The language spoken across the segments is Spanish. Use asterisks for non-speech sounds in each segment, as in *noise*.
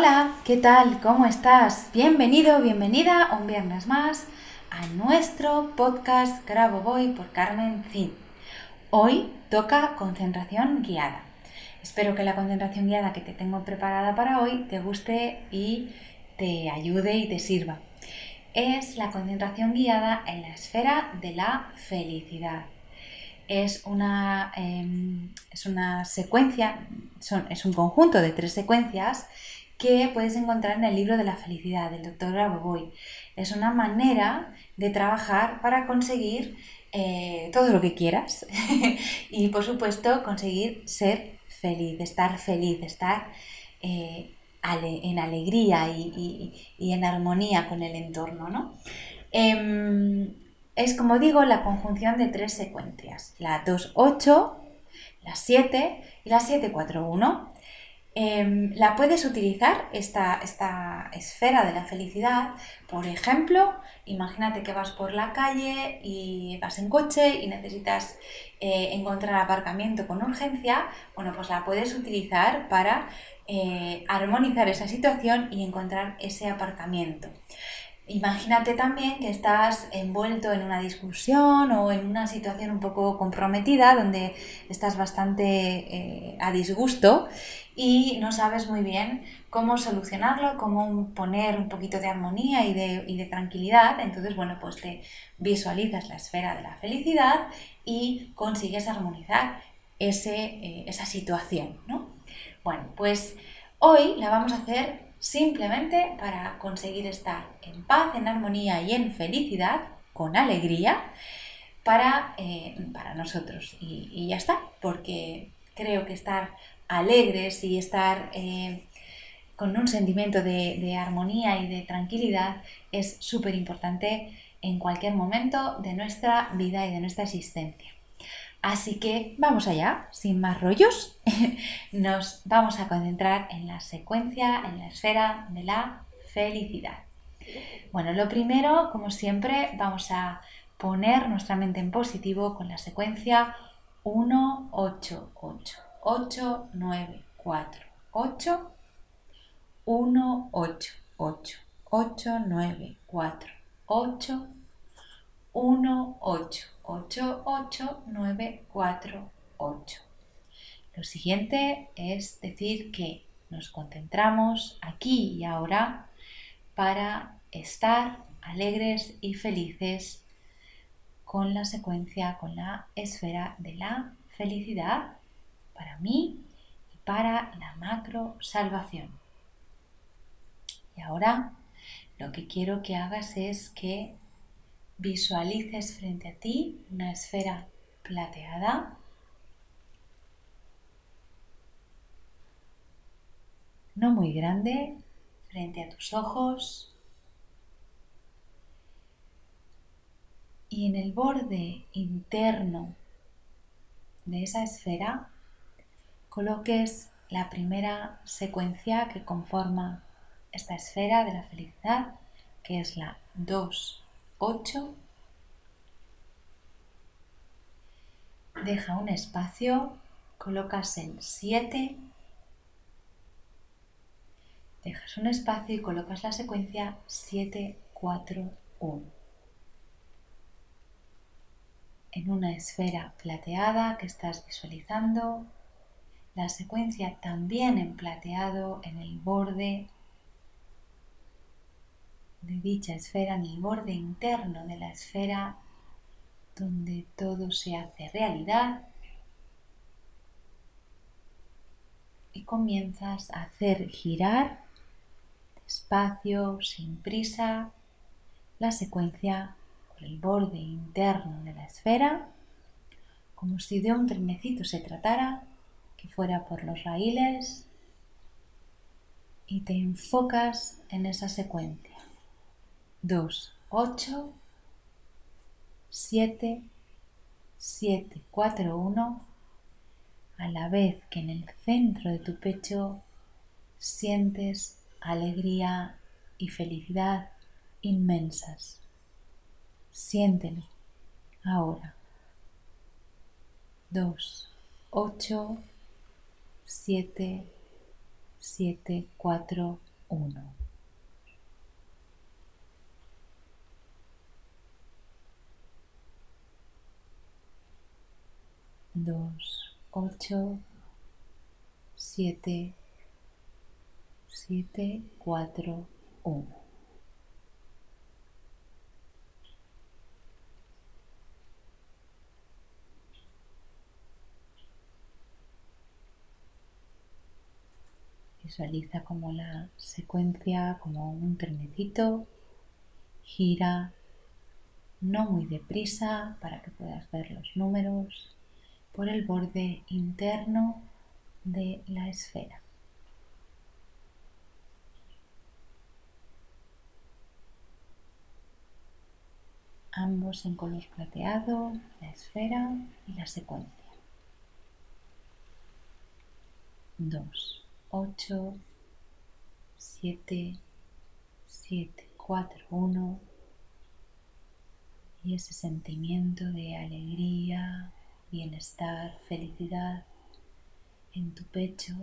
Hola, ¿qué tal? ¿Cómo estás? Bienvenido, bienvenida un viernes más a nuestro podcast Grabo Voy por Carmen Zin. Hoy toca concentración guiada. Espero que la concentración guiada que te tengo preparada para hoy te guste y te ayude y te sirva. Es la concentración guiada en la esfera de la felicidad. Es una, em, es una secuencia, es un conjunto de tres secuencias que puedes encontrar en el libro de la felicidad del doctor Grabovoi. Es una manera de trabajar para conseguir eh, todo lo que quieras *laughs* y por supuesto conseguir ser feliz, estar feliz, estar eh, en alegría y, en armonía con el entorno. ¿no? Em, es como digo la conjunción de tres secuencias, la 2-8, la 7 y la 7-4-1. Em, la puedes utilizar, esta, esta, esfera de la felicidad, por ejemplo, imagínate que vas por la calle y vas en coche y necesitas eh, encontrar aparcamiento con urgencia, bueno, pues la puedes utilizar para eh, armonizar esa situación y encontrar ese aparcamiento. Imagínate también que estás envuelto en una discusión o en una situación un poco comprometida donde estás bastante eh, a disgusto y no sabes muy bien cómo solucionarlo, cómo poner un poquito de armonía y de, tranquilidad. Entonces, bueno, pues te visualizas la esfera de la felicidad y consigues armonizar ese, eh, esa situación, ¿no? Bueno, pues hoy la vamos a hacer simplemente para conseguir estar en paz, en armonía y en felicidad, con alegría, para, eh, para nosotros. Y, ya está, porque creo que estar alegres y estar eh, con un sentimiento de, de, armonía y de tranquilidad es súper importante en cualquier momento de nuestra vida y de nuestra existencia. Así que vamos allá, sin más rollos, *laughs* nos vamos a concentrar en la secuencia, en la esfera de la felicidad. Bueno, lo primero, como siempre, vamos a poner nuestra mente en positivo con la secuencia 1, 8, 8, 8, 9, 4, 8, 1, 8, 8, 8, 9, 4, 8, 1, 8, 8, 8, 9, 4, 8. Lo siguiente es decir que nos concentramos aquí y ahora para estar alegres y felices con la secuencia, con la esfera de la felicidad para mí y para la macro salvación. Y ahora lo que quiero que hagas es que visualices frente a ti una esfera plateada. No muy grande, frente a tus ojos. Y en el borde interno de esa esfera coloques la primera secuencia que conforma esta esfera de la felicidad, que es la 2 8. Deja un espacio, colocas el 7. Dejas un espacio y colocas la secuencia 7, 4, 1. En una esfera plateada que estás visualizando, la secuencia también en plateado en el borde de dicha esfera, en el borde interno de la esfera donde todo se hace realidad y comienzas a hacer girar despacio, sin prisa, la secuencia por el borde interno de la esfera, como si de un trenecito se tratara, que fuera por los raíles, y te enfocas en esa secuencia. 2, 8, 7, 7, 4, 1, a la vez que en el centro de tu pecho sientes alegría y felicidad inmensas. Siéntelo ahora. 2, 8, 7, 7, 4, 1. Dos, ocho, siete, siete, cuatro, uno. Visualiza como la secuencia, como un trenecito, gira no muy deprisa para que puedas ver los números por el borde interno de la esfera. Ambos en color plateado, la esfera y la secuencia. 2, 8, 7, 7, 4, 1 y ese sentimiento de alegría, bienestar, felicidad en tu pecho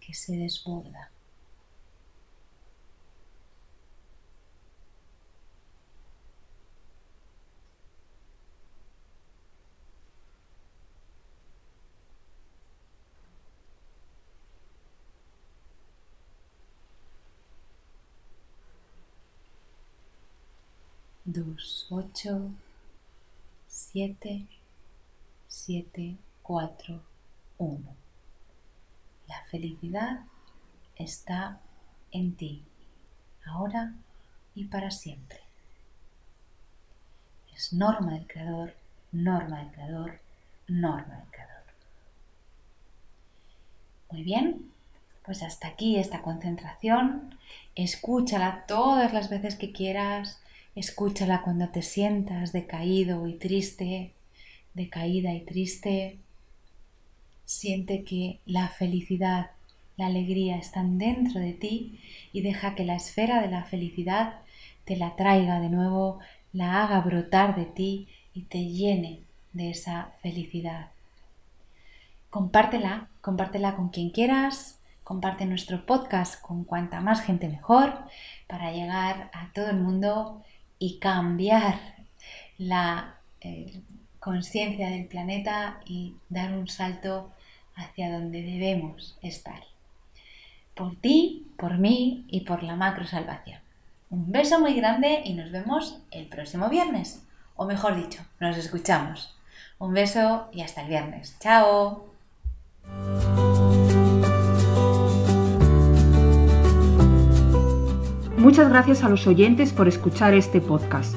que se desborda. Dos, ocho, siete, 7, 4, 1. La felicidad está en ti, ahora y para siempre. Es norma del creador, norma del creador, norma del creador. Muy bien, pues hasta aquí esta concentración. Escúchala todas las veces que quieras. Escúchala cuando te sientas decaído y triste decaída y triste, siente que la felicidad, la alegría están dentro de ti y deja que la esfera de la felicidad te la traiga de nuevo, la haga brotar de ti y te llene de esa felicidad. Compártela, compártela con quien quieras, comparte nuestro podcast con cuanta más gente mejor para llegar a todo el mundo y cambiar la, eh, conciencia del planeta y dar un salto hacia donde debemos estar. Por ti, por mí y por la macro salvación. Un beso muy grande y nos vemos el próximo viernes. O mejor dicho, nos escuchamos. Un beso y hasta el viernes. ¡Chao! Muchas gracias a los oyentes por escuchar este podcast.